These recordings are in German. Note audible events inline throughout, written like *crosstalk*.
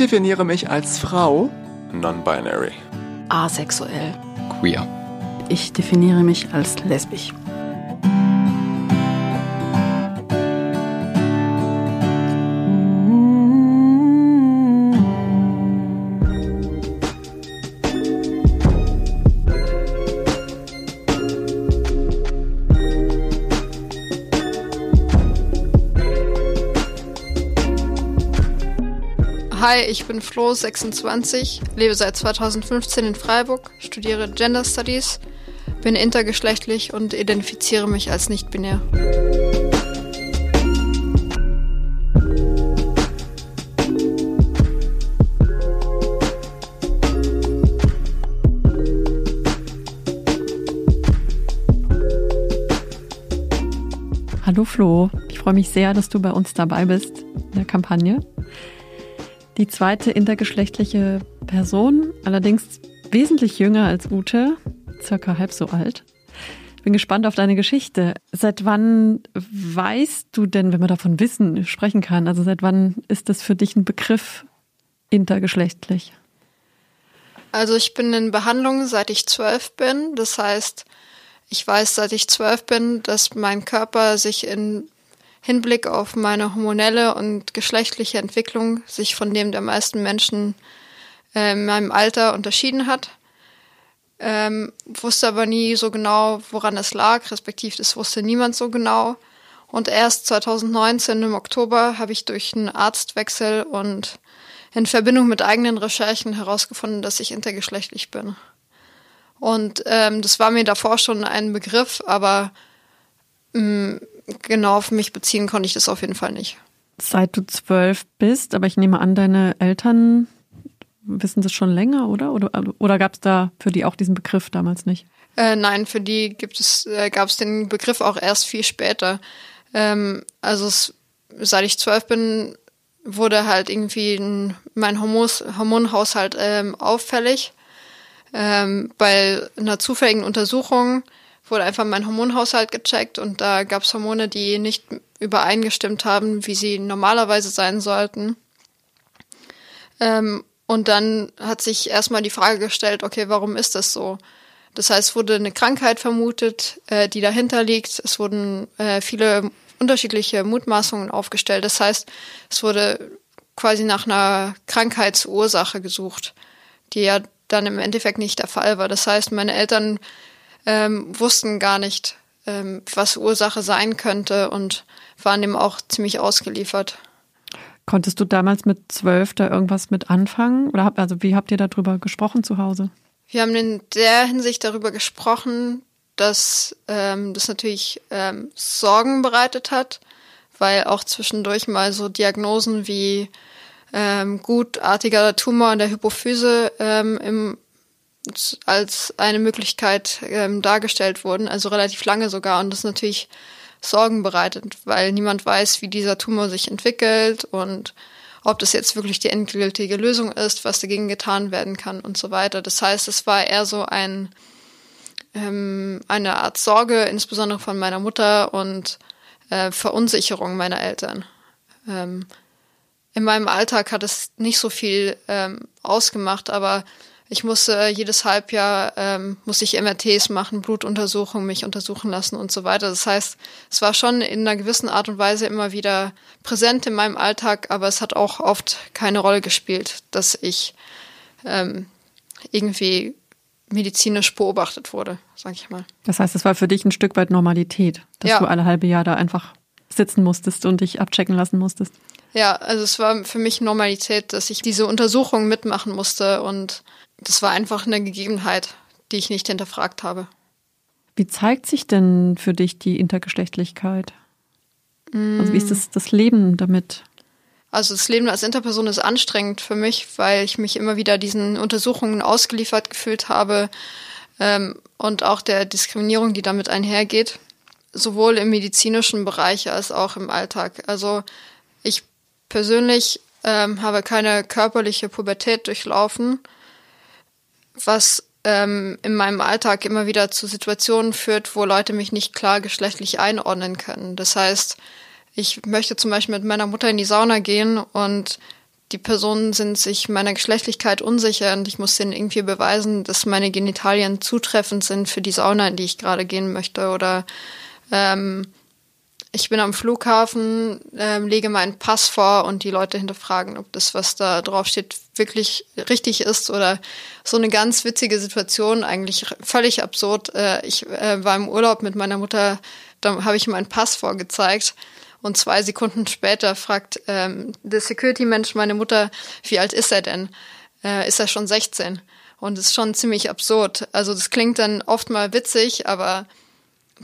definiere mich als Frau. Non-binary. Asexuell. Queer. Ich definiere mich als lesbisch. Hi, ich bin Flo, 26, lebe seit 2015 in Freiburg, studiere Gender Studies, bin intergeschlechtlich und identifiziere mich als nicht-binär. Hallo Flo, ich freue mich sehr, dass du bei uns dabei bist in der Kampagne. Die zweite intergeschlechtliche Person, allerdings wesentlich jünger als Ute, circa halb so alt. Bin gespannt auf deine Geschichte. Seit wann weißt du denn, wenn man davon Wissen sprechen kann, also seit wann ist das für dich ein Begriff intergeschlechtlich? Also ich bin in Behandlung, seit ich zwölf bin. Das heißt, ich weiß, seit ich zwölf bin, dass mein Körper sich in Hinblick auf meine hormonelle und geschlechtliche Entwicklung sich von dem der meisten Menschen äh, in meinem Alter unterschieden hat. Ähm, wusste aber nie so genau, woran es lag, respektive das wusste niemand so genau. Und erst 2019 im Oktober habe ich durch einen Arztwechsel und in Verbindung mit eigenen Recherchen herausgefunden, dass ich intergeschlechtlich bin. Und ähm, das war mir davor schon ein Begriff, aber mh, mm, genau auf mich beziehen konnte ich das auf jeden Fall nicht. Seit du zwölf bist, aber ich nehme an, deine Eltern wissen das schon länger, oder? Oder, oder gab es da für die auch diesen Begriff damals nicht? Äh, nein, für die gibt es, äh, gab es den Begriff auch erst viel später. Ähm, also es, seit ich zwölf bin, wurde halt irgendwie ein, mein Hormos, Hormonhaushalt ähm, auffällig. Ähm, bei einer zufälligen Untersuchung wurde einfach mein Hormonhaushalt gecheckt und da gab es Hormone, die nicht übereingestimmt haben, wie sie normalerweise sein sollten. Ähm, und dann hat sich erstmal die Frage gestellt, okay, warum ist das so? Das heißt, wurde eine Krankheit vermutet, äh, die dahinter liegt. Es wurden äh, viele unterschiedliche Mutmaßungen aufgestellt. Das heißt, es wurde quasi nach einer Krankheitsursache gesucht, die ja dann im Endeffekt nicht der Fall war. Das heißt, meine Eltern ähm, wussten gar nicht, ähm, was Ursache sein könnte und waren dem auch ziemlich ausgeliefert. Konntest du damals mit zwölf da irgendwas mit anfangen? Oder hab, also wie habt ihr darüber gesprochen zu Hause? Wir haben in der Hinsicht darüber gesprochen, dass ähm, das natürlich ähm, Sorgen bereitet hat, weil auch zwischendurch mal so Diagnosen wie ähm, gutartiger Tumor in der Hypophyse ähm, im als eine Möglichkeit ähm, dargestellt wurden, also relativ lange sogar. Und das natürlich Sorgen bereitet, weil niemand weiß, wie dieser Tumor sich entwickelt und ob das jetzt wirklich die endgültige Lösung ist, was dagegen getan werden kann und so weiter. Das heißt, es war eher so ein ähm, eine Art Sorge, insbesondere von meiner Mutter und äh, Verunsicherung meiner Eltern. Ähm, in meinem Alltag hat es nicht so viel ähm, ausgemacht, aber ich musste äh, jedes Halbjahr ähm, muss ich MRTs machen, Blutuntersuchungen, mich untersuchen lassen und so weiter. Das heißt, es war schon in einer gewissen Art und Weise immer wieder präsent in meinem Alltag, aber es hat auch oft keine Rolle gespielt, dass ich ähm, irgendwie medizinisch beobachtet wurde, sag ich mal. Das heißt, es war für dich ein Stück weit Normalität, dass ja. du alle halbe Jahr da einfach sitzen musstest und dich abchecken lassen musstest. Ja, also es war für mich Normalität, dass ich diese Untersuchung mitmachen musste und das war einfach eine Gegebenheit, die ich nicht hinterfragt habe. Wie zeigt sich denn für dich die Intergeschlechtlichkeit? Mm. Also wie ist das, das Leben damit? Also das Leben als Interperson ist anstrengend für mich, weil ich mich immer wieder diesen Untersuchungen ausgeliefert gefühlt habe ähm, und auch der Diskriminierung, die damit einhergeht, sowohl im medizinischen Bereich als auch im Alltag. Also persönlich ähm, habe keine körperliche Pubertät durchlaufen was ähm, in meinem Alltag immer wieder zu Situationen führt, wo Leute mich nicht klar geschlechtlich einordnen können. Das heißt, ich möchte zum Beispiel mit meiner Mutter in die Sauna gehen und die Personen sind sich meiner Geschlechtlichkeit unsicher und ich muss denen irgendwie beweisen, dass meine Genitalien zutreffend sind für die Sauna, in die ich gerade gehen möchte. Oder ähm, ich bin am Flughafen, ähm, lege meinen Pass vor und die Leute hinterfragen, ob das, was da drauf steht, wirklich richtig ist oder so eine ganz witzige Situation, eigentlich völlig absurd. Äh, ich äh, war im Urlaub mit meiner Mutter, da habe ich meinen Pass vorgezeigt und zwei Sekunden später fragt ähm, der Security-Mensch meine Mutter, wie alt ist er denn? Äh, ist er schon 16? Und das ist schon ziemlich absurd. Also das klingt dann oft mal witzig, aber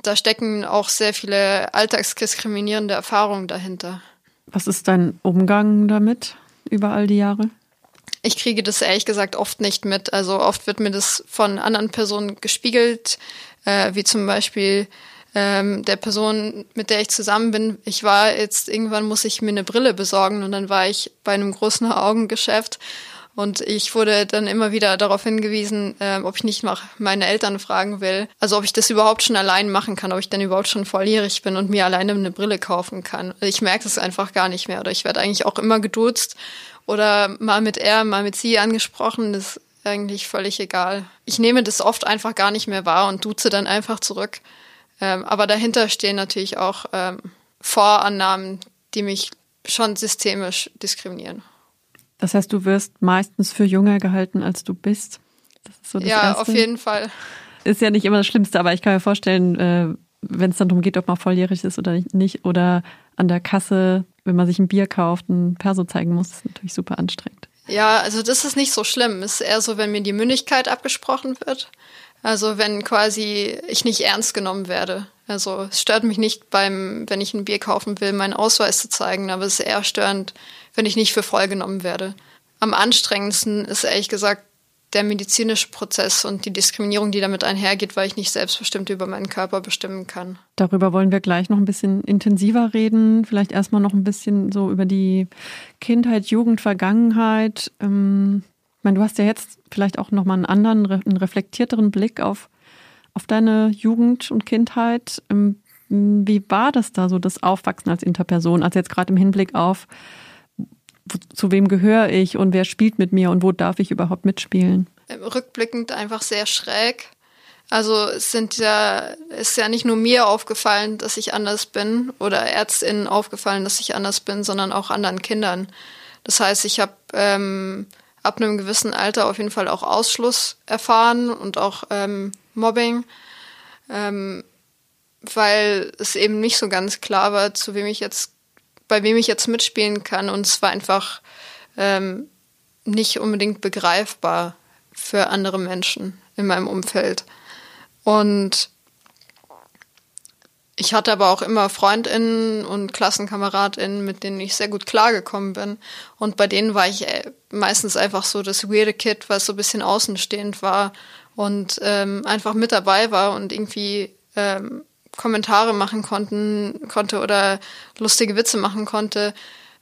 da stecken auch sehr viele alltagsdiskriminierende Erfahrungen dahinter. Was ist dein Umgang damit über all die Jahre? Ich kriege das ehrlich gesagt oft nicht mit. Also oft wird mir das von anderen Personen gespiegelt, äh, wie zum Beispiel ähm, der Person, mit der ich zusammen bin. Ich war jetzt, irgendwann muss ich mir eine Brille besorgen und dann war ich bei einem großen Augengeschäft und ich wurde dann immer wieder darauf hingewiesen, äh, ob ich nicht noch meine Eltern fragen will. Also ob ich das überhaupt schon allein machen kann, ob ich dann überhaupt schon volljährig bin und mir alleine eine Brille kaufen kann. Ich merke es einfach gar nicht mehr. Oder ich werde eigentlich auch immer geduzt oder mal mit er, mal mit sie angesprochen. Das ist eigentlich völlig egal. Ich nehme das oft einfach gar nicht mehr wahr und duze dann einfach zurück. Ähm, aber dahinter stehen natürlich auch ähm, Vorannahmen, die mich schon systemisch diskriminieren. Das heißt, du wirst meistens für jünger gehalten, als du bist. So ja, Erste. auf jeden Fall. Ist ja nicht immer das Schlimmste, aber ich kann mir vorstellen, äh, wenn es dann darum geht, ob man volljährig ist oder nicht, oder an der Kasse, wenn man sich ein Bier kauft, ein Perso zeigen muss, ist natürlich super anstrengend. Ja, also das ist nicht so schlimm. Es ist eher so, wenn mir die Mündigkeit abgesprochen wird. Also wenn quasi ich nicht ernst genommen werde. Also es stört mich nicht beim, wenn ich ein Bier kaufen will, meinen Ausweis zu zeigen, aber es ist eher störend, wenn ich nicht für voll genommen werde. Am anstrengendsten ist ehrlich gesagt der medizinische Prozess und die Diskriminierung, die damit einhergeht, weil ich nicht selbstbestimmt über meinen Körper bestimmen kann. Darüber wollen wir gleich noch ein bisschen intensiver reden. Vielleicht erstmal noch ein bisschen so über die Kindheit, Jugend, Vergangenheit. Ähm meine, du hast ja jetzt vielleicht auch nochmal einen anderen, einen reflektierteren Blick auf, auf deine Jugend und Kindheit. Ähm, wie war das da so, das Aufwachsen als Interperson? Also jetzt gerade im Hinblick auf, zu wem gehöre ich und wer spielt mit mir und wo darf ich überhaupt mitspielen? Rückblickend einfach sehr schräg. Also es sind ja, ist ja nicht nur mir aufgefallen, dass ich anders bin oder Ärztinnen aufgefallen, dass ich anders bin, sondern auch anderen Kindern. Das heißt, ich habe ähm, ab einem gewissen Alter auf jeden Fall auch Ausschluss erfahren und auch ähm, Mobbing, ähm, weil es eben nicht so ganz klar war, zu wem ich jetzt, bei wem ich jetzt mitspielen kann und es war einfach ähm, nicht unbedingt begreifbar für andere Menschen in meinem Umfeld. Und ich hatte aber auch immer Freundinnen und Klassenkameradinnen, mit denen ich sehr gut klargekommen bin. Und bei denen war ich äh, meistens einfach so das weirde Kid, was so ein bisschen außenstehend war und ähm, einfach mit dabei war und irgendwie ähm, Kommentare machen konnten, konnte oder lustige Witze machen konnte,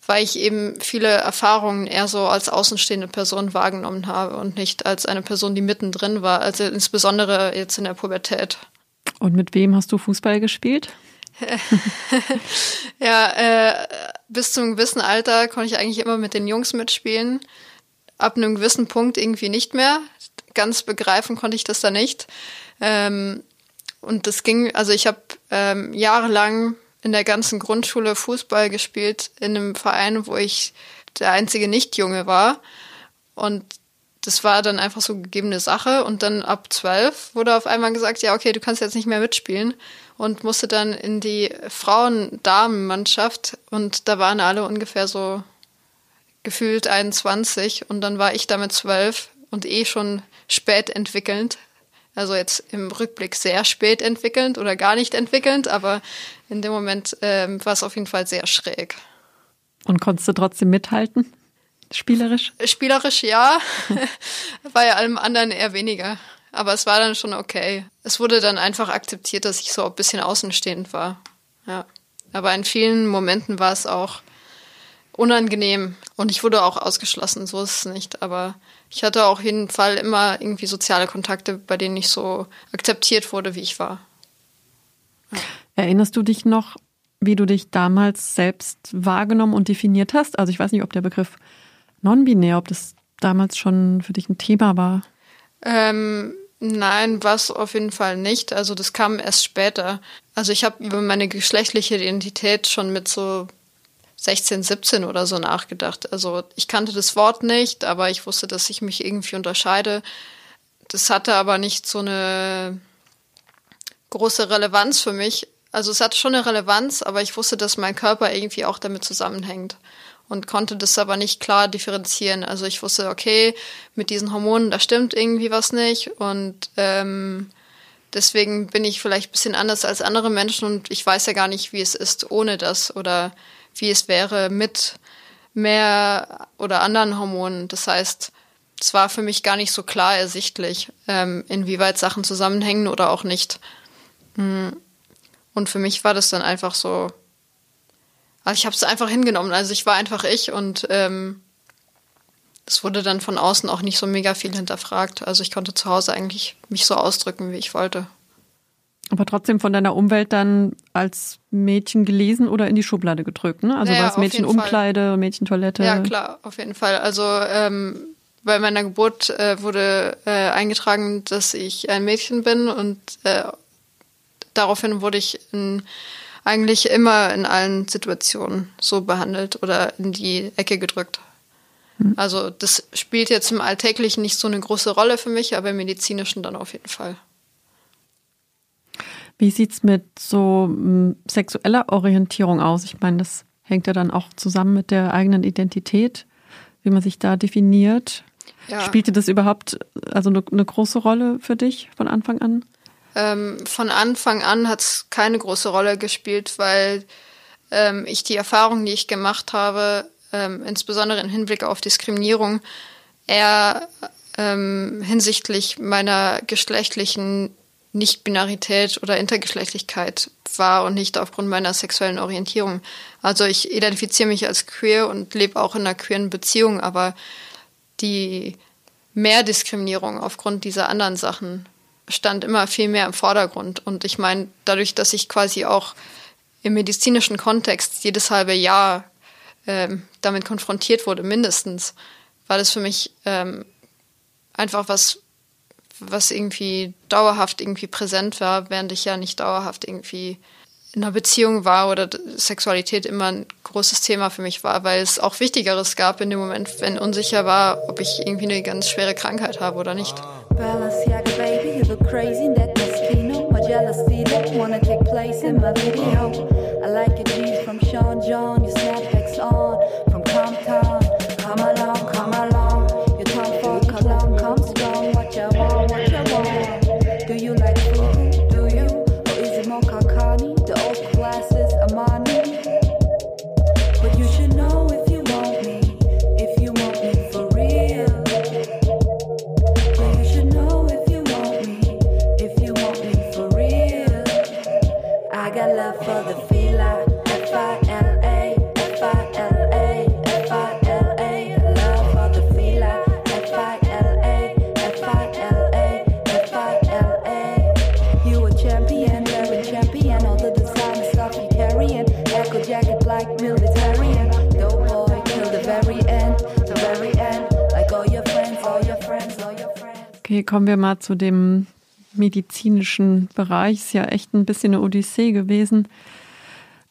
weil ich eben viele Erfahrungen eher so als außenstehende Person wahrgenommen habe und nicht als eine Person, die mittendrin war, also insbesondere jetzt in der Pubertät. Und mit wem hast du Fußball gespielt? *laughs* ja, äh, bis zu einem gewissen Alter konnte ich eigentlich immer mit den Jungs mitspielen. Ab einem gewissen Punkt irgendwie nicht mehr. Ganz begreifen konnte ich das da nicht. Ähm, und das ging, also ich habe ähm, jahrelang in der ganzen Grundschule Fußball gespielt in einem Verein, wo ich der einzige Nichtjunge war. Und das war dann einfach so gegebene Sache. Und dann ab zwölf wurde auf einmal gesagt, ja, okay, du kannst jetzt nicht mehr mitspielen. Und musste dann in die Frauen-Damen-Mannschaft. Und da waren alle ungefähr so gefühlt 21. Und dann war ich damit zwölf und eh schon spät entwickelnd. Also jetzt im Rückblick sehr spät entwickelnd oder gar nicht entwickelnd, aber in dem Moment ähm, war es auf jeden Fall sehr schräg. Und konntest du trotzdem mithalten? Spielerisch? Spielerisch ja, *laughs* bei allem anderen eher weniger. Aber es war dann schon okay. Es wurde dann einfach akzeptiert, dass ich so ein bisschen außenstehend war. Ja. Aber in vielen Momenten war es auch unangenehm und ich wurde auch ausgeschlossen, so ist es nicht. Aber ich hatte auch jeden Fall immer irgendwie soziale Kontakte, bei denen ich so akzeptiert wurde, wie ich war. Ja. Erinnerst du dich noch, wie du dich damals selbst wahrgenommen und definiert hast? Also ich weiß nicht, ob der Begriff non-binär, ob das damals schon für dich ein Thema war? Ähm, nein, was auf jeden Fall nicht. Also das kam erst später. Also ich habe über meine geschlechtliche Identität schon mit so 16, 17 oder so nachgedacht. Also ich kannte das Wort nicht, aber ich wusste, dass ich mich irgendwie unterscheide. Das hatte aber nicht so eine große Relevanz für mich. Also es hatte schon eine Relevanz, aber ich wusste, dass mein Körper irgendwie auch damit zusammenhängt und konnte das aber nicht klar differenzieren. Also ich wusste, okay, mit diesen Hormonen, da stimmt irgendwie was nicht und ähm, deswegen bin ich vielleicht ein bisschen anders als andere Menschen und ich weiß ja gar nicht, wie es ist ohne das oder wie es wäre mit mehr oder anderen Hormonen. Das heißt, es war für mich gar nicht so klar ersichtlich, ähm, inwieweit Sachen zusammenhängen oder auch nicht. Hm. Und für mich war das dann einfach so, also ich habe es einfach hingenommen. Also ich war einfach ich und ähm, es wurde dann von außen auch nicht so mega viel hinterfragt. Also ich konnte zu Hause eigentlich mich so ausdrücken, wie ich wollte. Aber trotzdem von deiner Umwelt dann als Mädchen gelesen oder in die Schublade gedrückt, ne? Also naja, war es Mädchenumkleide, Mädchentoilette? Ja, klar, auf jeden Fall. Also ähm, bei meiner Geburt äh, wurde äh, eingetragen, dass ich ein Mädchen bin und äh, daraufhin wurde ich in, eigentlich immer in allen Situationen so behandelt oder in die Ecke gedrückt. Hm. Also das spielt jetzt im Alltäglichen nicht so eine große Rolle für mich, aber im medizinischen dann auf jeden Fall. Wie sieht's mit so m, sexueller Orientierung aus? Ich meine, das hängt ja dann auch zusammen mit der eigenen Identität, wie man sich da definiert. Ja. Spielte das überhaupt also eine, eine große Rolle für dich von Anfang an? Ähm, von Anfang an hat es keine große Rolle gespielt, weil ähm, ich die Erfahrung, die ich gemacht habe, ähm, insbesondere im Hinblick auf Diskriminierung, eher ähm, hinsichtlich meiner geschlechtlichen Nicht-Binarität oder Intergeschlechtlichkeit war und nicht aufgrund meiner sexuellen Orientierung. Also ich identifiziere mich als queer und lebe auch in einer queeren Beziehung, aber die Mehrdiskriminierung aufgrund dieser anderen Sachen stand immer viel mehr im Vordergrund. Und ich meine, dadurch, dass ich quasi auch im medizinischen Kontext jedes halbe Jahr ähm, damit konfrontiert wurde, mindestens, war das für mich ähm, einfach was, was irgendwie dauerhaft irgendwie präsent war, während ich ja nicht dauerhaft irgendwie in einer Beziehung war oder Sexualität immer ein großes Thema für mich war, weil es auch Wichtigeres gab in dem Moment, wenn unsicher war, ob ich irgendwie eine ganz schwere Krankheit habe oder nicht. Balenciaga kommen wir mal zu dem medizinischen Bereich ist ja echt ein bisschen eine Odyssee gewesen.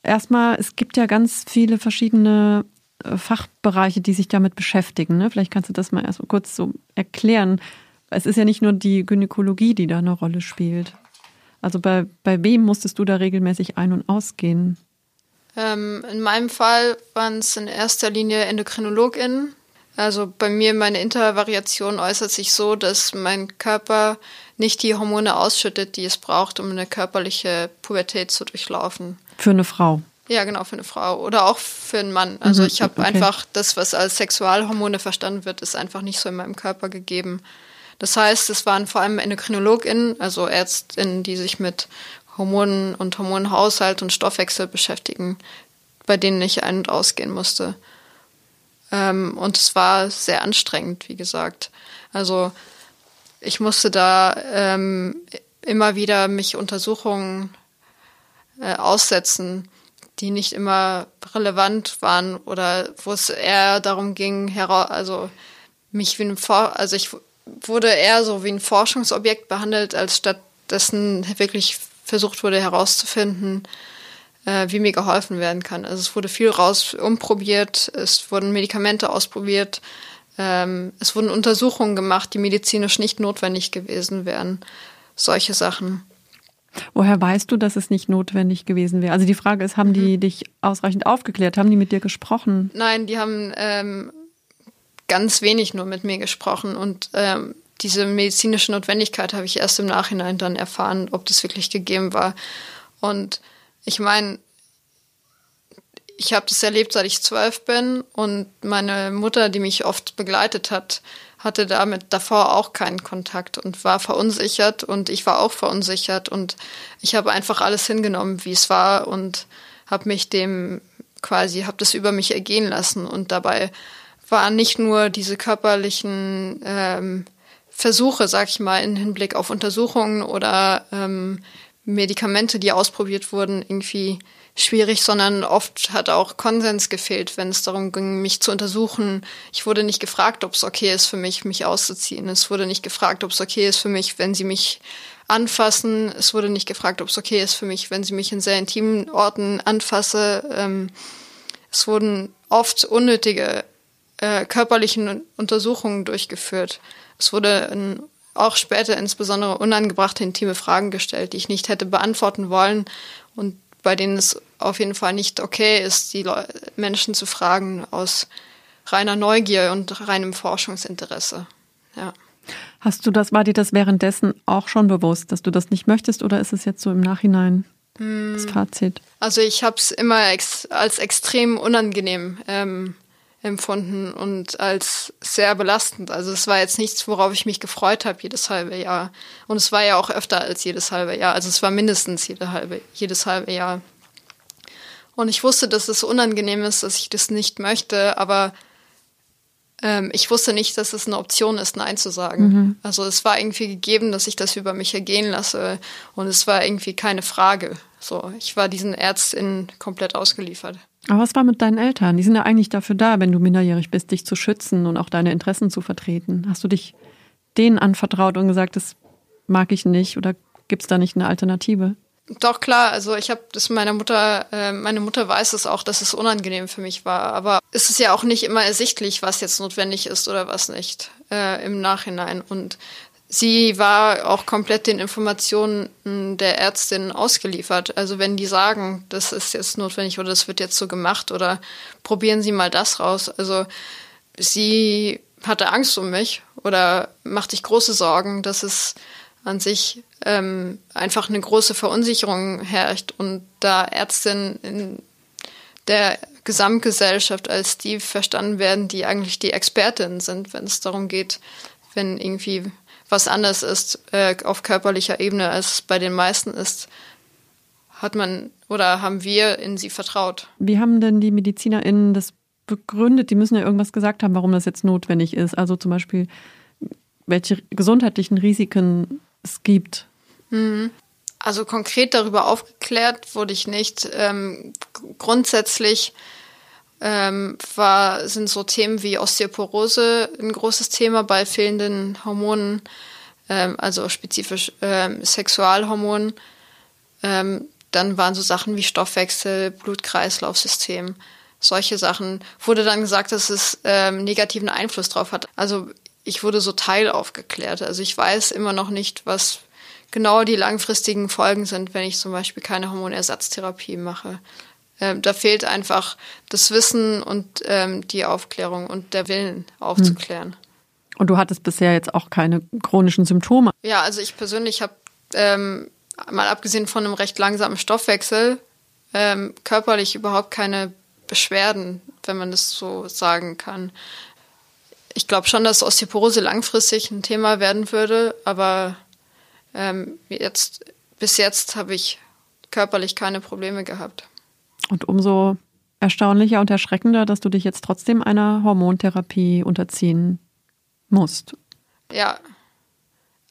Erstmal, es gibt ja ganz viele verschiedene äh, Fachbereiche, die sich damit beschäftigen. Ne? Vielleicht kannst du das mal erst mal kurz so erklären. Es ist ja nicht nur die Gynäkologie, die da eine Rolle spielt. Also bei, bei wem musstest du da regelmäßig ein- und ausgehen? Ähm, in meinem Fall waren es in erster Linie EndokrinologInnen. Also bei mir, meine Intervariation äußert sich so, dass mein Körper nicht die Hormone ausschüttet, die es braucht, um eine körperliche Pubertät zu durchlaufen. Für eine Frau. Ja, genau, für eine Frau oder auch für einen Mann. Also mhm, ich habe okay. einfach das, was als Sexualhormone verstanden wird, ist einfach nicht so in meinem Körper gegeben. Das heißt, es waren vor allem EndokrinologInnen, also ÄrztInnen, die sich mit Hormonen und Hormonhaushalt und Stoffwechsel beschäftigen, bei denen ich ein- und ausgehen musste. Ähm, und es war sehr anstrengend, wie gesagt. Also ich musste da ähm, immer wieder mich Untersuchungen äh, aussetzen, die nicht immer relevant waren oder wo es eher darum ging, also mich wie ein For also ich wurde eher so wie ein Forschungsobjekt behandelt, als stattdessen wirklich versucht wurde herauszufinden, äh, wie mir geholfen werden kann. Also es wurde viel raus umprobiert, es wurden Medikamente ausprobiert, ähm, es wurden Untersuchungen gemacht, die medizinisch nicht notwendig gewesen wären. Solche Sachen. Woher weißt du, dass es nicht notwendig gewesen wäre? Also die Frage ist, haben mhm. die dich ausreichend aufgeklärt? Haben die mit dir gesprochen? Nein, die haben ähm, ganz wenig nur mit mir gesprochen und ähm, diese medizinische Notwendigkeit habe ich erst im Nachhinein dann erfahren, ob das wirklich gegeben war. Und ich meine, ich habe das erlebt, seit ich zwölf bin und meine Mutter, die mich oft begleitet hat, hatte damit davor auch keinen Kontakt und war verunsichert und ich war auch verunsichert und ich habe einfach alles hingenommen, wie es war und habe mich dem quasi, habe das über mich ergehen lassen und dabei waren nicht nur diese körperlichen ähm, Versuche, sag ich mal, im Hinblick auf Untersuchungen oder ähm, Medikamente, die ausprobiert wurden, irgendwie schwierig, sondern oft hat auch Konsens gefehlt, wenn es darum ging, mich zu untersuchen. Ich wurde nicht gefragt, ob es okay ist für mich, mich auszuziehen. Es wurde nicht gefragt, ob es okay ist für mich, wenn sie mich anfassen. Es wurde nicht gefragt, ob es okay ist für mich, wenn sie mich in sehr intimen Orten anfasse. Ähm, es wurden oft unnötige äh, körperlichen Untersuchungen durchgeführt. Es wurde in, auch später insbesondere unangebrachte intime Fragen gestellt, die ich nicht hätte beantworten wollen und bei denen es auf jeden Fall nicht okay ist, die Le Menschen zu fragen aus reiner Neugier und reinem Forschungsinteresse. Ja. Hast du das, war dir das währenddessen auch schon bewusst, dass du das nicht möchtest oder ist es jetzt so im Nachhinein hm. das Fazit? Also ich habe es immer ex als extrem unangenehm ähm, empfunden und als sehr belastend. Also es war jetzt nichts, worauf ich mich gefreut habe jedes halbe Jahr. Und es war ja auch öfter als jedes halbe Jahr. Also es war mindestens jede halbe, jedes halbe Jahr. Und ich wusste, dass es unangenehm ist, dass ich das nicht möchte, aber ähm, ich wusste nicht, dass es eine Option ist, Nein zu sagen. Mhm. Also es war irgendwie gegeben, dass ich das über mich ergehen lasse und es war irgendwie keine Frage. So, ich war diesen Ärztinnen komplett ausgeliefert. Aber was war mit deinen Eltern? Die sind ja eigentlich dafür da, wenn du minderjährig bist, dich zu schützen und auch deine Interessen zu vertreten. Hast du dich denen anvertraut und gesagt, das mag ich nicht oder gibt es da nicht eine Alternative? Doch klar, also ich habe das meiner Mutter, äh, meine Mutter weiß es auch, dass es unangenehm für mich war. Aber es ist ja auch nicht immer ersichtlich, was jetzt notwendig ist oder was nicht äh, im Nachhinein. Und sie war auch komplett den Informationen der Ärztin ausgeliefert. Also wenn die sagen, das ist jetzt notwendig oder das wird jetzt so gemacht oder probieren Sie mal das raus. Also sie hatte Angst um mich oder macht sich große Sorgen, dass es an sich ähm, einfach eine große Verunsicherung herrscht und da Ärztinnen in der Gesamtgesellschaft als die verstanden werden, die eigentlich die Expertinnen sind, wenn es darum geht, wenn irgendwie was anders ist äh, auf körperlicher Ebene, als es bei den meisten ist, hat man oder haben wir in sie vertraut. Wie haben denn die MedizinerInnen das begründet? Die müssen ja irgendwas gesagt haben, warum das jetzt notwendig ist. Also zum Beispiel, welche gesundheitlichen Risiken es gibt. Mhm. Also konkret darüber aufgeklärt wurde ich nicht. Ähm, grundsätzlich ähm, war, sind so Themen wie Osteoporose ein großes Thema bei fehlenden Hormonen, ähm, also spezifisch ähm, Sexualhormonen. Ähm, dann waren so Sachen wie Stoffwechsel, Blutkreislaufsystem. Solche Sachen wurde dann gesagt, dass es ähm, negativen Einfluss drauf hat. Also ich wurde so teilaufgeklärt. Also ich weiß immer noch nicht, was genau die langfristigen Folgen sind, wenn ich zum Beispiel keine Hormonersatztherapie mache. Ähm, da fehlt einfach das Wissen und ähm, die Aufklärung und der Willen aufzuklären. Hm. Und du hattest bisher jetzt auch keine chronischen Symptome? Ja, also ich persönlich habe ähm, mal abgesehen von einem recht langsamen Stoffwechsel ähm, körperlich überhaupt keine Beschwerden, wenn man das so sagen kann. Ich glaube schon, dass Osteoporose langfristig ein Thema werden würde, aber ähm, jetzt bis jetzt habe ich körperlich keine Probleme gehabt. Und umso erstaunlicher und erschreckender, dass du dich jetzt trotzdem einer Hormontherapie unterziehen musst. Ja.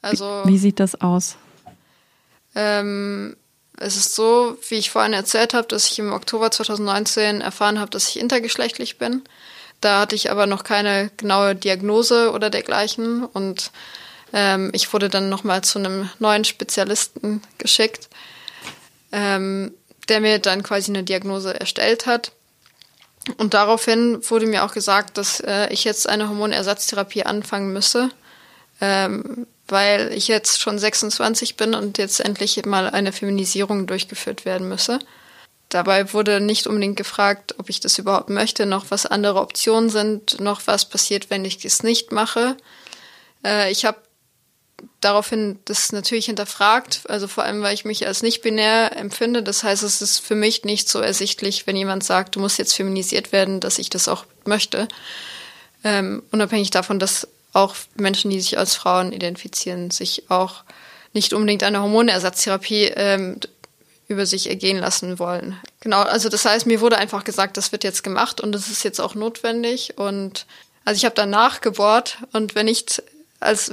Also. Wie, wie sieht das aus? Ähm, Es ist so, wie ich vorhin erzählt habe, dass ich im Oktober 2019 erfahren habe, dass ich intergeschlechtlich bin. Da hatte ich aber noch keine genaue Diagnose oder dergleichen und ähm, ich wurde dann nochmal zu einem neuen Spezialisten geschickt, ähm, der mir dann quasi eine Diagnose erstellt hat. Und daraufhin wurde mir auch gesagt, dass äh, ich jetzt eine Hormonersatztherapie anfangen müsse, ähm, weil ich jetzt schon 26 bin und jetzt endlich mal eine Feminisierung durchgeführt werden müsse. Dabei wurde nicht unbedingt gefragt, ob ich das überhaupt möchte, noch was andere Optionen sind, noch was passiert, wenn ich das nicht mache. Äh, ich habe daraufhin das natürlich hinterfragt, also vor allem, weil ich mich als nicht binär empfinde. Das heißt, es ist für mich nicht so ersichtlich, wenn jemand sagt, du musst jetzt feminisiert werden, dass ich das auch möchte. Ähm, unabhängig davon, dass auch Menschen, die sich als Frauen identifizieren, sich auch nicht unbedingt eine Hormonersatztherapie ähm, über sich ergehen lassen wollen. Genau, also das heißt, mir wurde einfach gesagt, das wird jetzt gemacht und das ist jetzt auch notwendig. Und also ich habe dann nachgebohrt und wenn nicht als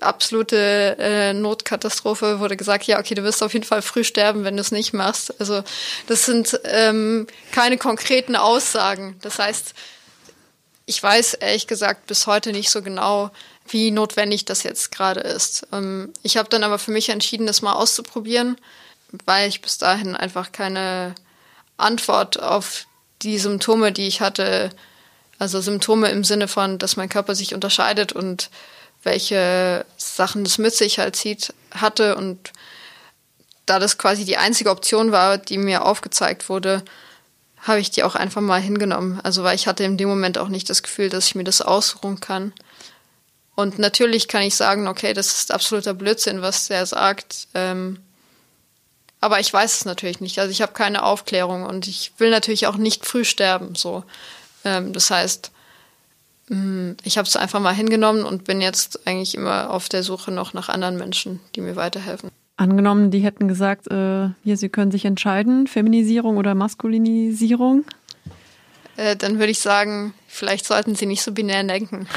absolute äh, Notkatastrophe wurde gesagt, ja, okay, du wirst auf jeden Fall früh sterben, wenn du es nicht machst. Also das sind ähm, keine konkreten Aussagen. Das heißt, ich weiß ehrlich gesagt bis heute nicht so genau, wie notwendig das jetzt gerade ist. Ähm, ich habe dann aber für mich entschieden, das mal auszuprobieren weil ich bis dahin einfach keine Antwort auf die Symptome, die ich hatte, also Symptome im Sinne von, dass mein Körper sich unterscheidet und welche Sachen das mit sich halt zieht, hatte. Und da das quasi die einzige Option war, die mir aufgezeigt wurde, habe ich die auch einfach mal hingenommen. Also weil ich hatte in dem Moment auch nicht das Gefühl, dass ich mir das ausruhen kann. Und natürlich kann ich sagen, okay, das ist absoluter Blödsinn, was der sagt. Ähm, aber ich weiß es natürlich nicht. Also ich habe keine Aufklärung und ich will natürlich auch nicht früh sterben. So, ähm, das heißt, ich habe es einfach mal hingenommen und bin jetzt eigentlich immer auf der Suche noch nach anderen Menschen, die mir weiterhelfen. Angenommen, die hätten gesagt, äh, hier, sie können sich entscheiden, Feminisierung oder Maskulinisierung. Äh, dann würde ich sagen, vielleicht sollten sie nicht so binär denken.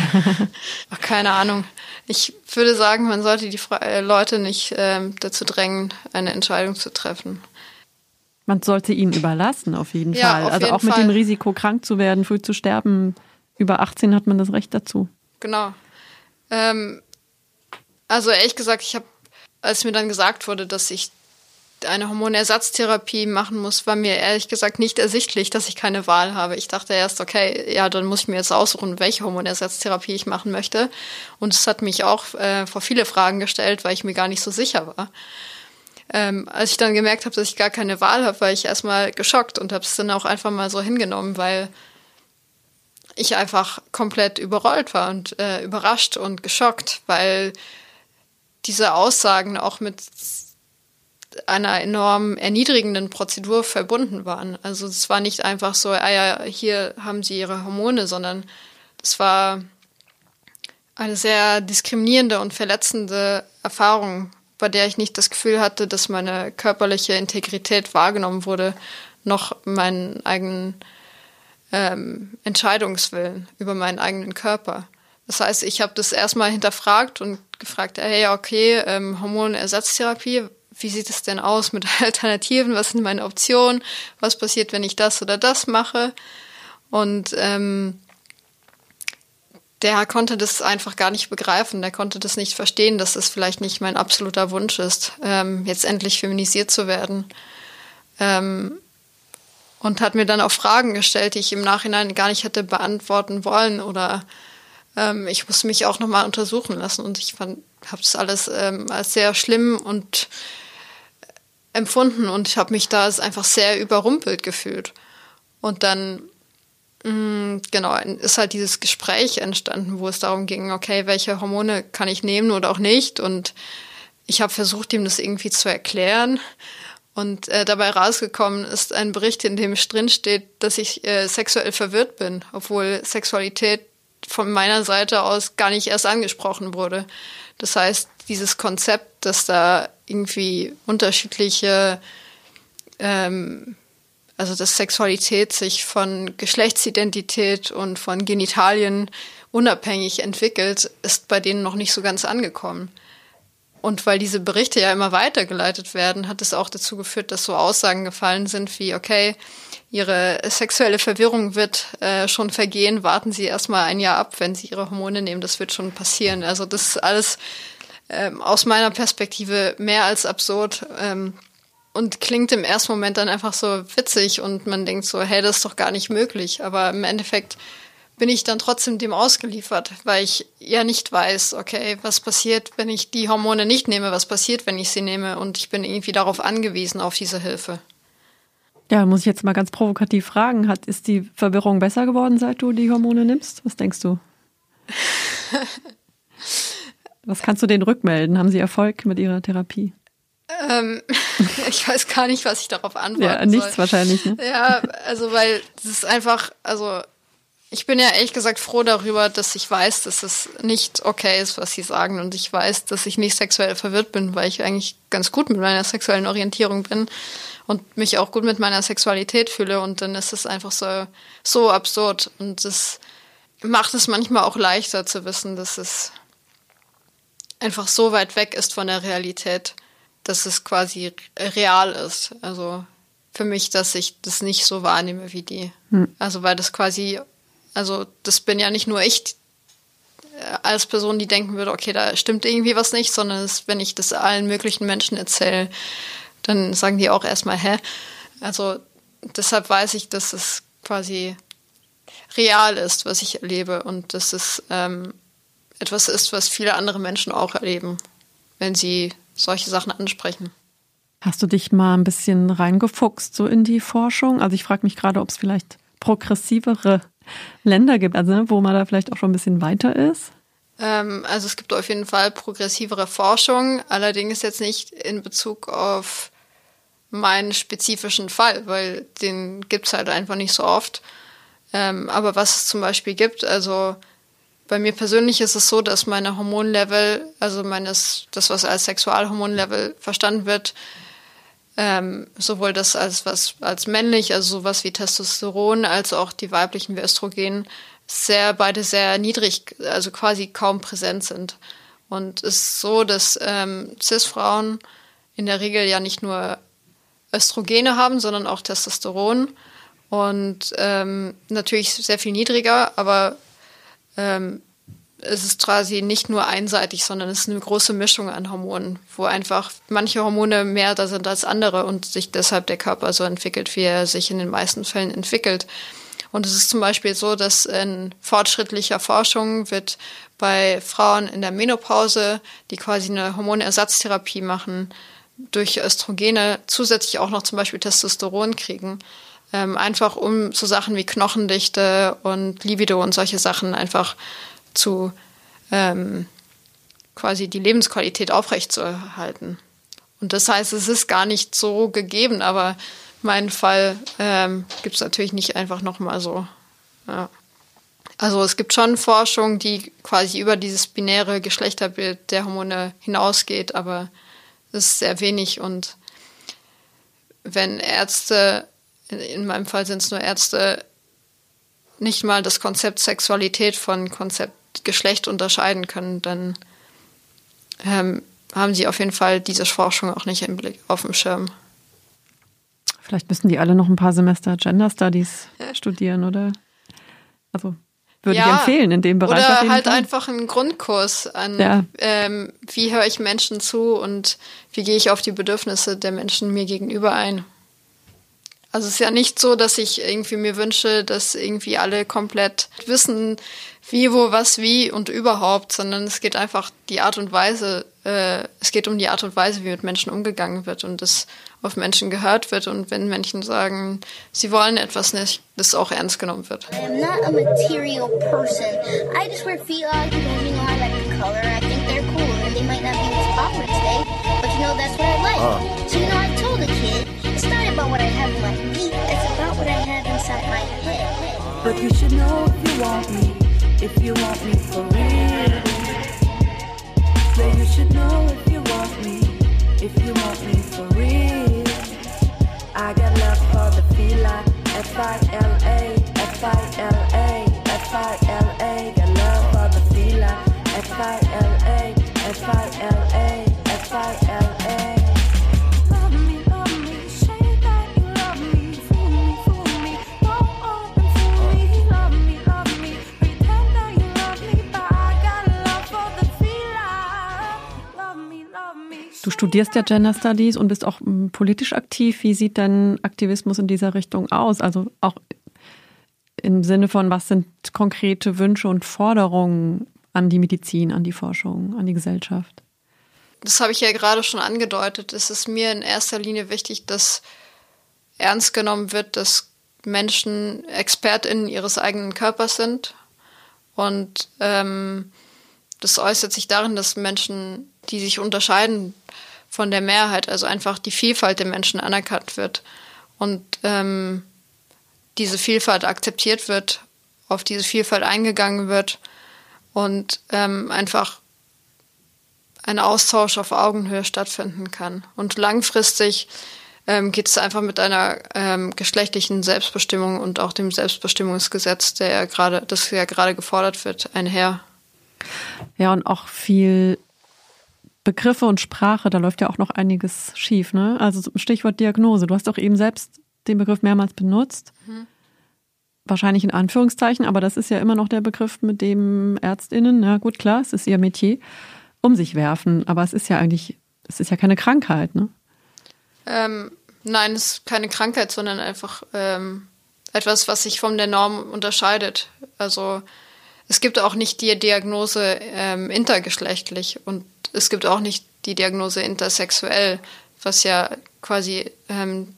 *laughs* Ach, keine Ahnung. Ich würde sagen, man sollte die Fre äh, Leute nicht äh, dazu drängen, eine Entscheidung zu treffen. Man sollte ihnen überlassen, auf jeden ja, Fall. Auf also jeden auch mit Fall. dem Risiko, krank zu werden, früh zu sterben. Über 18 hat man das Recht dazu. Genau. Ähm, also ehrlich gesagt, ich habe, als mir dann gesagt wurde, dass ich eine Hormonersatztherapie machen muss, war mir ehrlich gesagt nicht ersichtlich, dass ich keine Wahl habe. Ich dachte erst, okay, ja, dann muss ich mir jetzt aussuchen, welche Hormonersatztherapie ich machen möchte. Und es hat mich auch äh, vor viele Fragen gestellt, weil ich mir gar nicht so sicher war. Ähm, als ich dann gemerkt habe, dass ich gar keine Wahl habe, war ich erstmal geschockt und habe es dann auch einfach mal so hingenommen, weil ich einfach komplett überrollt war und äh, überrascht und geschockt, weil diese Aussagen auch mit einer enorm erniedrigenden Prozedur verbunden waren. Also es war nicht einfach so, ah ja, hier haben sie ihre Hormone, sondern es war eine sehr diskriminierende und verletzende Erfahrung, bei der ich nicht das Gefühl hatte, dass meine körperliche Integrität wahrgenommen wurde, noch meinen eigenen ähm, Entscheidungswillen über meinen eigenen Körper. Das heißt, ich habe das erstmal hinterfragt und gefragt, hey, okay, ähm, Hormonersatztherapie, wie sieht es denn aus mit *laughs* Alternativen? Was sind meine Optionen? Was passiert, wenn ich das oder das mache? Und ähm, der konnte das einfach gar nicht begreifen. Der konnte das nicht verstehen, dass es vielleicht nicht mein absoluter Wunsch ist, ähm, jetzt endlich feminisiert zu werden. Ähm, und hat mir dann auch Fragen gestellt, die ich im Nachhinein gar nicht hätte beantworten wollen oder ähm, ich musste mich auch nochmal untersuchen lassen und ich fand, habe das alles ähm, als sehr schlimm und empfunden und ich habe mich da einfach sehr überrumpelt gefühlt. Und dann, mh, mm, genau, ist halt dieses Gespräch entstanden, wo es darum ging, okay, welche Hormone kann ich nehmen oder auch nicht. Und ich habe versucht, ihm das irgendwie zu erklären. Und äh, dabei rausgekommen ist ein Bericht, in dem drin steht, dass ich äh, sexuell verwirrt bin, obwohl Sexualität von meiner Seite aus gar nicht erst angesprochen wurde. Das heißt, dieses Konzept, dass da irgendwie unterschiedliche, ähm, also dass Sexualität sich von Geschlechtsidentität und von Genitalien unabhängig entwickelt, ist bei denen noch nicht so ganz angekommen. Und weil diese Berichte ja immer weitergeleitet werden, hat es auch dazu geführt, dass so Aussagen gefallen sind wie, okay, ihre sexuelle Verwirrung wird äh, schon vergehen, warten Sie erstmal ein Jahr ab, wenn Sie Ihre Hormone nehmen, das wird schon passieren. Also das ist alles ähm, aus meiner Perspektive mehr als absurd ähm, und klingt im ersten Moment dann einfach so witzig und man denkt so, hey, das ist doch gar nicht möglich. Aber im Endeffekt bin ich dann trotzdem dem ausgeliefert, weil ich ja nicht weiß, okay, was passiert, wenn ich die Hormone nicht nehme, was passiert, wenn ich sie nehme und ich bin irgendwie darauf angewiesen, auf diese Hilfe. Ja, muss ich jetzt mal ganz provokativ fragen, hat, ist die Verwirrung besser geworden, seit du die Hormone nimmst? Was denkst du? *laughs* was kannst du denen rückmelden? Haben sie Erfolg mit ihrer Therapie? Ähm, *laughs* ich weiß gar nicht, was ich darauf antworten Ja, nichts soll. wahrscheinlich. Ne? Ja, also weil das ist einfach, also ich bin ja ehrlich gesagt froh darüber, dass ich weiß, dass es nicht okay ist, was sie sagen. Und ich weiß, dass ich nicht sexuell verwirrt bin, weil ich eigentlich ganz gut mit meiner sexuellen Orientierung bin und mich auch gut mit meiner Sexualität fühle. Und dann ist es einfach so, so absurd. Und das macht es manchmal auch leichter zu wissen, dass es einfach so weit weg ist von der Realität, dass es quasi real ist. Also für mich, dass ich das nicht so wahrnehme wie die. Hm. Also weil das quasi also das bin ja nicht nur ich äh, als Person, die denken würde, okay, da stimmt irgendwie was nicht, sondern es, wenn ich das allen möglichen Menschen erzähle, dann sagen die auch erstmal, hä? Also deshalb weiß ich, dass es quasi real ist, was ich erlebe und dass es ähm, etwas ist, was viele andere Menschen auch erleben, wenn sie solche Sachen ansprechen. Hast du dich mal ein bisschen reingefuchst so in die Forschung? Also ich frage mich gerade, ob es vielleicht progressivere Länder gibt, also ne, wo man da vielleicht auch schon ein bisschen weiter ist? Ähm, also es gibt auf jeden Fall progressivere Forschung, allerdings jetzt nicht in Bezug auf meinen spezifischen Fall, weil den gibt es halt einfach nicht so oft. Ähm, aber was es zum Beispiel gibt, also bei mir persönlich ist es so, dass meine Hormonlevel, also meines, das, was als Sexualhormonlevel verstanden wird, ähm, sowohl das als was als männlich, also sowas wie Testosteron, als auch die weiblichen wie Östrogen, sehr beide sehr niedrig, also quasi kaum präsent sind. Und es ist so, dass ähm, Cis-Frauen in der Regel ja nicht nur Östrogene haben, sondern auch Testosteron. Und ähm, natürlich sehr viel niedriger, aber ähm, es ist quasi nicht nur einseitig, sondern es ist eine große Mischung an Hormonen, wo einfach manche Hormone mehr da sind als andere und sich deshalb der Körper so entwickelt, wie er sich in den meisten Fällen entwickelt. Und es ist zum Beispiel so, dass in fortschrittlicher Forschung wird bei Frauen in der Menopause, die quasi eine Hormonersatztherapie machen, durch Östrogene zusätzlich auch noch zum Beispiel Testosteron kriegen. Ähm, einfach um so Sachen wie Knochendichte und Libido und solche Sachen einfach zu ähm, quasi die Lebensqualität aufrechtzuerhalten. Und das heißt, es ist gar nicht so gegeben, aber meinen Fall ähm, gibt es natürlich nicht einfach nochmal so. Ja. Also es gibt schon Forschung, die quasi über dieses binäre Geschlechterbild der Hormone hinausgeht, aber es ist sehr wenig. Und wenn Ärzte, in meinem Fall sind es nur Ärzte, nicht mal das Konzept Sexualität von Konzept Geschlecht unterscheiden können, dann ähm, haben sie auf jeden Fall diese Forschung auch nicht im Blick auf dem Schirm. Vielleicht müssen die alle noch ein paar Semester Gender Studies studieren, oder? Also würde ja, ich empfehlen in dem Bereich. Oder halt Fall. einfach einen Grundkurs an, ja. ähm, wie höre ich Menschen zu und wie gehe ich auf die Bedürfnisse der Menschen mir gegenüber ein. Also es ist ja nicht so, dass ich irgendwie mir wünsche, dass irgendwie alle komplett wissen, wie, wo, was, wie und überhaupt, sondern es geht einfach die Art und Weise, äh, es geht um die Art und Weise, wie mit Menschen umgegangen wird und das auf Menschen gehört wird und wenn Menschen sagen, sie wollen etwas nicht, das auch ernst genommen wird. I am not a material person. I just wear feelers because you know I like the color. I think they're cool and they might not be what's popular today, but you know that's what I like. Uh. So you know I told the kid, about what I have in my feet, it's about what I have inside my head. But you should know if you want me. if you want me for real. Well, you should know if you want me, if you want me for real. I got love for the feline, F-I-L-A, F-I-L-A, studierst ja Gender Studies und bist auch hm, politisch aktiv. Wie sieht dein Aktivismus in dieser Richtung aus? Also auch im Sinne von, was sind konkrete Wünsche und Forderungen an die Medizin, an die Forschung, an die Gesellschaft? Das habe ich ja gerade schon angedeutet. Es ist mir in erster Linie wichtig, dass ernst genommen wird, dass Menschen ExpertInnen ihres eigenen Körpers sind. Und ähm, das äußert sich darin, dass Menschen, die sich unterscheiden von der Mehrheit, also einfach die Vielfalt der Menschen anerkannt wird und ähm, diese Vielfalt akzeptiert wird, auf diese Vielfalt eingegangen wird und ähm, einfach ein Austausch auf Augenhöhe stattfinden kann. Und langfristig ähm, geht es einfach mit einer ähm, geschlechtlichen Selbstbestimmung und auch dem Selbstbestimmungsgesetz, der ja gerade, das ja gerade gefordert wird, einher. Ja, und auch viel Begriffe und Sprache, da läuft ja auch noch einiges schief, ne? Also Stichwort Diagnose. Du hast doch eben selbst den Begriff mehrmals benutzt. Mhm. Wahrscheinlich in Anführungszeichen, aber das ist ja immer noch der Begriff, mit dem ÄrztInnen, na gut, klar, es ist ihr Metier, um sich werfen. Aber es ist ja eigentlich, es ist ja keine Krankheit, ne? Ähm, nein, es ist keine Krankheit, sondern einfach ähm, etwas, was sich von der Norm unterscheidet. Also es gibt auch nicht die Diagnose ähm, intergeschlechtlich und es gibt auch nicht die Diagnose intersexuell, was ja quasi ähm,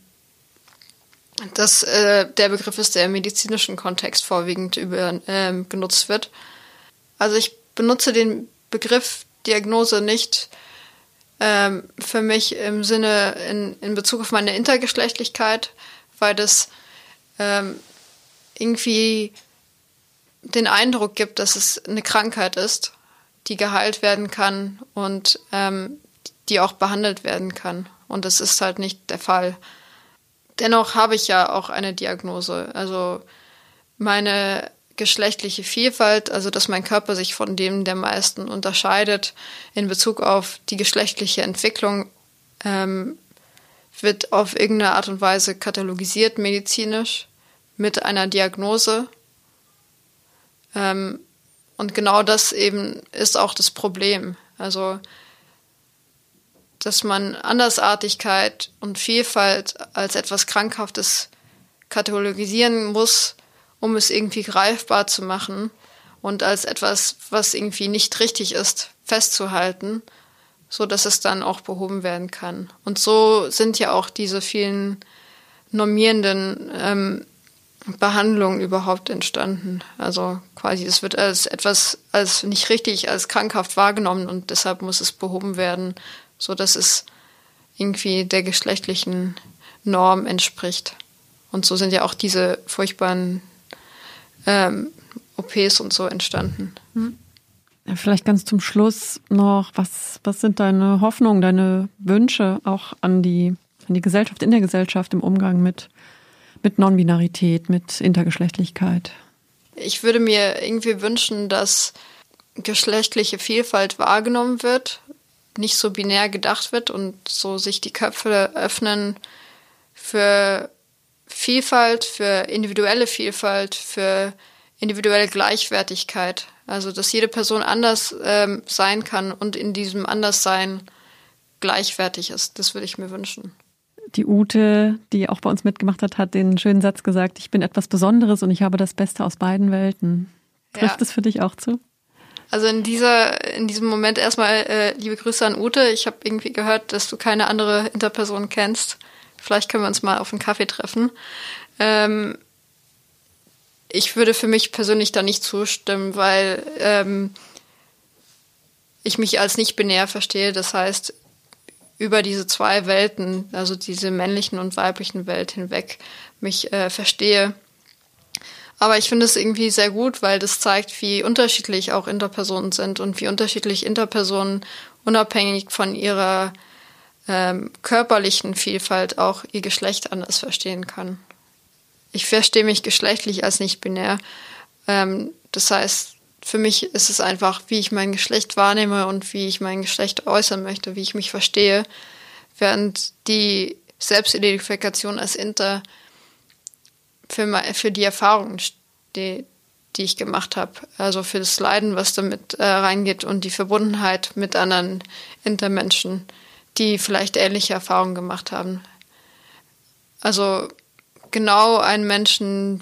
das, äh, der Begriff ist, der im medizinischen Kontext vorwiegend über, ähm, genutzt wird. Also ich benutze den Begriff Diagnose nicht ähm, für mich im Sinne in, in Bezug auf meine Intergeschlechtlichkeit, weil das ähm, irgendwie den Eindruck gibt, dass es eine Krankheit ist, die geheilt werden kann und ähm, die auch behandelt werden kann. Und das ist halt nicht der Fall. Dennoch habe ich ja auch eine Diagnose. Also meine geschlechtliche Vielfalt, also dass mein Körper sich von dem der meisten unterscheidet in Bezug auf die geschlechtliche Entwicklung, ähm, wird auf irgendeine Art und Weise katalogisiert medizinisch mit einer Diagnose. Ähm, und genau das eben ist auch das Problem. Also dass man Andersartigkeit und Vielfalt als etwas Krankhaftes katalogisieren muss, um es irgendwie greifbar zu machen und als etwas, was irgendwie nicht richtig ist, festzuhalten, so dass es dann auch behoben werden kann. Und so sind ja auch diese vielen normierenden ähm, Behandlungen überhaupt entstanden. Also quasi, es wird als etwas, als nicht richtig, als krankhaft wahrgenommen und deshalb muss es behoben werden so dass es irgendwie der geschlechtlichen Norm entspricht. Und so sind ja auch diese furchtbaren ähm, OPs und so entstanden. Hm. Vielleicht ganz zum Schluss noch, was, was sind deine Hoffnungen, deine Wünsche auch an die, an die Gesellschaft, in der Gesellschaft im Umgang mit, mit Non-Binarität, mit Intergeschlechtlichkeit? Ich würde mir irgendwie wünschen, dass geschlechtliche Vielfalt wahrgenommen wird, nicht so binär gedacht wird und so sich die Köpfe öffnen für Vielfalt, für individuelle Vielfalt, für individuelle Gleichwertigkeit. Also, dass jede Person anders ähm, sein kann und in diesem Anderssein gleichwertig ist. Das würde ich mir wünschen. Die Ute, die auch bei uns mitgemacht hat, hat den schönen Satz gesagt, ich bin etwas Besonderes und ich habe das Beste aus beiden Welten. Trifft es ja. für dich auch zu? Also in dieser, in diesem Moment erstmal äh, liebe Grüße an Ute. Ich habe irgendwie gehört, dass du keine andere Interperson kennst. Vielleicht können wir uns mal auf einen Kaffee treffen. Ähm, ich würde für mich persönlich da nicht zustimmen, weil ähm, ich mich als nicht binär verstehe. Das heißt, über diese zwei Welten, also diese männlichen und weiblichen Welt hinweg, mich äh, verstehe. Aber ich finde es irgendwie sehr gut, weil das zeigt, wie unterschiedlich auch Interpersonen sind und wie unterschiedlich Interpersonen unabhängig von ihrer ähm, körperlichen Vielfalt auch ihr Geschlecht anders verstehen können. Ich verstehe mich geschlechtlich als nicht binär. Ähm, das heißt, für mich ist es einfach, wie ich mein Geschlecht wahrnehme und wie ich mein Geschlecht äußern möchte, wie ich mich verstehe, während die Selbstidentifikation als Inter für, für die Erfahrungen, die, die ich gemacht habe. Also für das Leiden, was damit äh, reingeht und die Verbundenheit mit anderen Intermenschen, die vielleicht ähnliche Erfahrungen gemacht haben. Also genau einen Menschen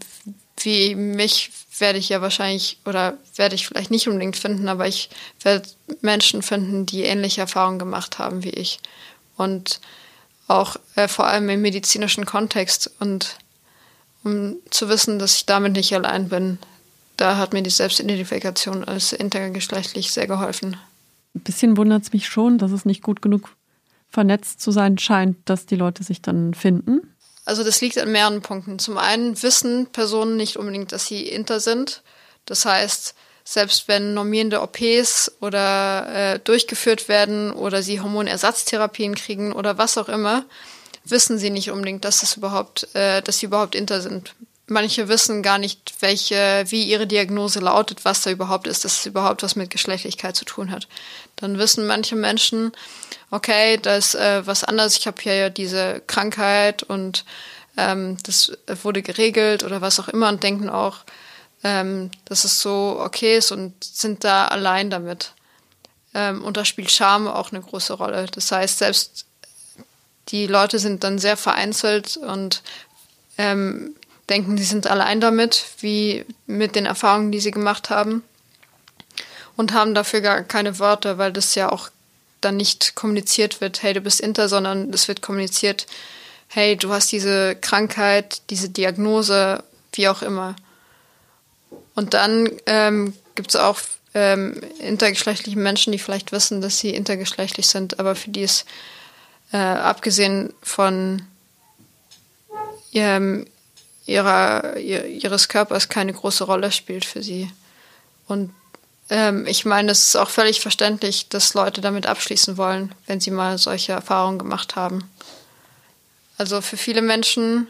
wie mich werde ich ja wahrscheinlich oder werde ich vielleicht nicht unbedingt finden, aber ich werde Menschen finden, die ähnliche Erfahrungen gemacht haben wie ich. Und auch äh, vor allem im medizinischen Kontext. Und um zu wissen, dass ich damit nicht allein bin, da hat mir die Selbstidentifikation als intergeschlechtlich sehr geholfen. Ein bisschen wundert es mich schon, dass es nicht gut genug vernetzt zu sein scheint, dass die Leute sich dann finden. Also das liegt an mehreren Punkten. Zum einen wissen Personen nicht unbedingt, dass sie inter sind. Das heißt, selbst wenn normierende OPs oder äh, durchgeführt werden oder sie Hormonersatztherapien kriegen oder was auch immer, wissen sie nicht unbedingt, dass es überhaupt, äh, dass sie überhaupt inter sind. Manche wissen gar nicht, welche, wie ihre Diagnose lautet, was da überhaupt ist, dass es überhaupt was mit Geschlechtlichkeit zu tun hat. Dann wissen manche Menschen, okay, da ist äh, was anderes, ich habe hier ja diese Krankheit und ähm, das wurde geregelt oder was auch immer und denken auch, ähm, dass es so okay ist und sind da allein damit. Ähm, und da spielt Scham auch eine große Rolle. Das heißt, selbst die Leute sind dann sehr vereinzelt und ähm, denken, sie sind allein damit, wie mit den Erfahrungen, die sie gemacht haben. Und haben dafür gar keine Worte, weil das ja auch dann nicht kommuniziert wird, hey, du bist Inter, sondern es wird kommuniziert, hey, du hast diese Krankheit, diese Diagnose, wie auch immer. Und dann ähm, gibt es auch ähm, intergeschlechtliche Menschen, die vielleicht wissen, dass sie intergeschlechtlich sind, aber für die es äh, abgesehen von ihrem, ihrer, ihres Körpers keine große Rolle spielt für sie. Und ähm, ich meine, es ist auch völlig verständlich, dass Leute damit abschließen wollen, wenn sie mal solche Erfahrungen gemacht haben. Also für viele Menschen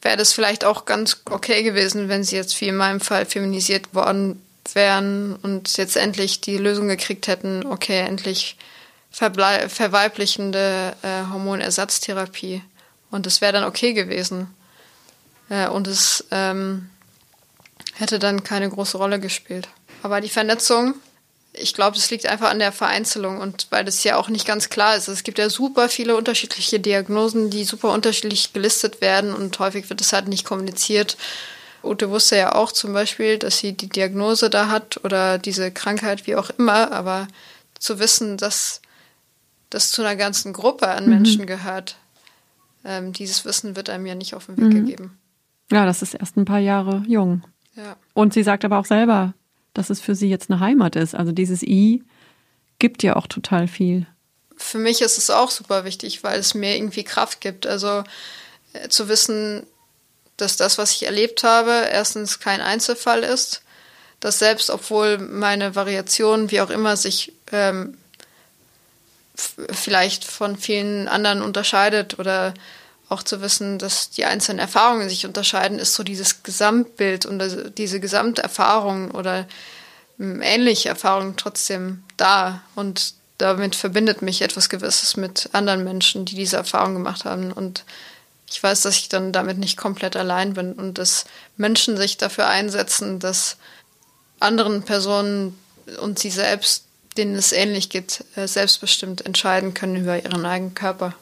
wäre das vielleicht auch ganz okay gewesen, wenn sie jetzt wie in meinem Fall feminisiert worden wären und jetzt endlich die Lösung gekriegt hätten, okay, endlich verweiblichende äh, Hormonersatztherapie. Und es wäre dann okay gewesen. Äh, und es ähm, hätte dann keine große Rolle gespielt. Aber die Vernetzung, ich glaube, das liegt einfach an der Vereinzelung und weil das ja auch nicht ganz klar ist. Es gibt ja super viele unterschiedliche Diagnosen, die super unterschiedlich gelistet werden und häufig wird es halt nicht kommuniziert. Ute wusste ja auch zum Beispiel, dass sie die Diagnose da hat oder diese Krankheit, wie auch immer, aber zu wissen, dass das zu einer ganzen Gruppe an mhm. Menschen gehört, ähm, dieses Wissen wird einem ja nicht auf den Weg mhm. gegeben. Ja, das ist erst ein paar Jahre jung. Ja. Und sie sagt aber auch selber, dass es für sie jetzt eine Heimat ist. Also dieses I gibt ja auch total viel. Für mich ist es auch super wichtig, weil es mir irgendwie Kraft gibt. Also äh, zu wissen, dass das, was ich erlebt habe, erstens kein Einzelfall ist, dass selbst obwohl meine Variation, wie auch immer, sich ähm, vielleicht von vielen anderen unterscheidet oder auch zu wissen, dass die einzelnen Erfahrungen sich unterscheiden, ist so dieses Gesamtbild und diese Gesamterfahrung oder ähm, ähnliche Erfahrungen trotzdem da. Und damit verbindet mich etwas Gewisses mit anderen Menschen, die diese Erfahrung gemacht haben. Und ich weiß, dass ich dann damit nicht komplett allein bin und dass Menschen sich dafür einsetzen, dass anderen Personen und sie selbst, denen es ähnlich geht, äh, selbstbestimmt entscheiden können über ihren eigenen Körper.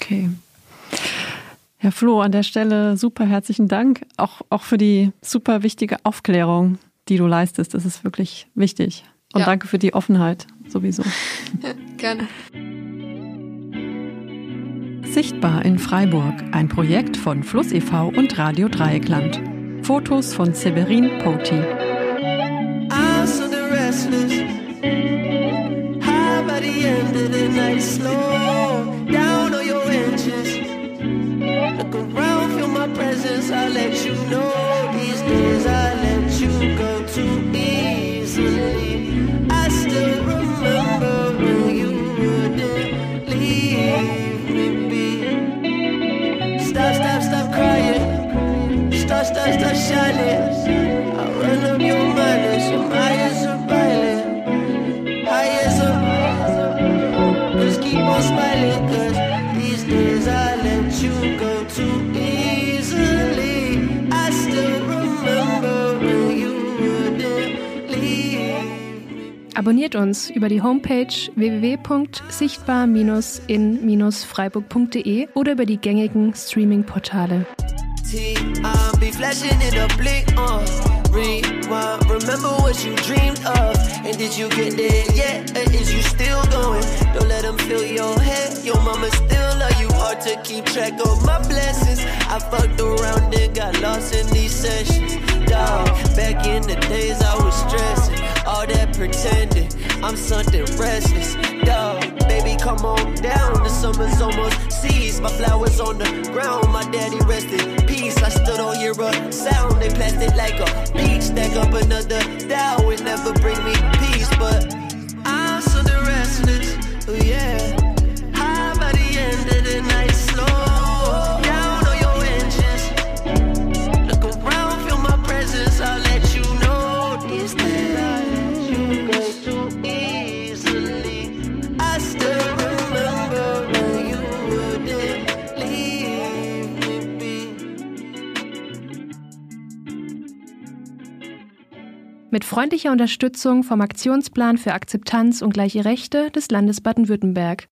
Okay. Herr Flo, an der Stelle super herzlichen Dank, auch, auch für die super wichtige Aufklärung, die du leistest. Das ist wirklich wichtig. Und ja. danke für die Offenheit sowieso. *laughs* Gerne. Sichtbar in Freiburg, ein Projekt von Fluss e.V. und Radio Dreieckland. Fotos von Severin Poti. I'll let you know these days I let you go too easily. I still remember when you wouldn't leave me be. Stop, stop, stop crying. Stop, stop, stop shining. Abonniert uns über die Homepage www.sichtbar-in-freiburg.de oder über die gängigen Streaming-Portale. Uh. Remember what you dreamed of. And did you get there yet? Or is you still going? Don't let them fill your head. Your mama still love you. Hard to keep track of my blessings. I fucked around and got lost in these sessions. Dog, back in the days I was stressing. All that pretending. I'm something restless. Dog, baby, come on down. The summer's almost seized. My flowers on the ground. My daddy rested peace. I still don't hear a sound. They plastic like a beach. Stack up another Dow. It never bring me peace, but Mit freundlicher Unterstützung vom Aktionsplan für Akzeptanz und gleiche Rechte des Landes Baden-Württemberg.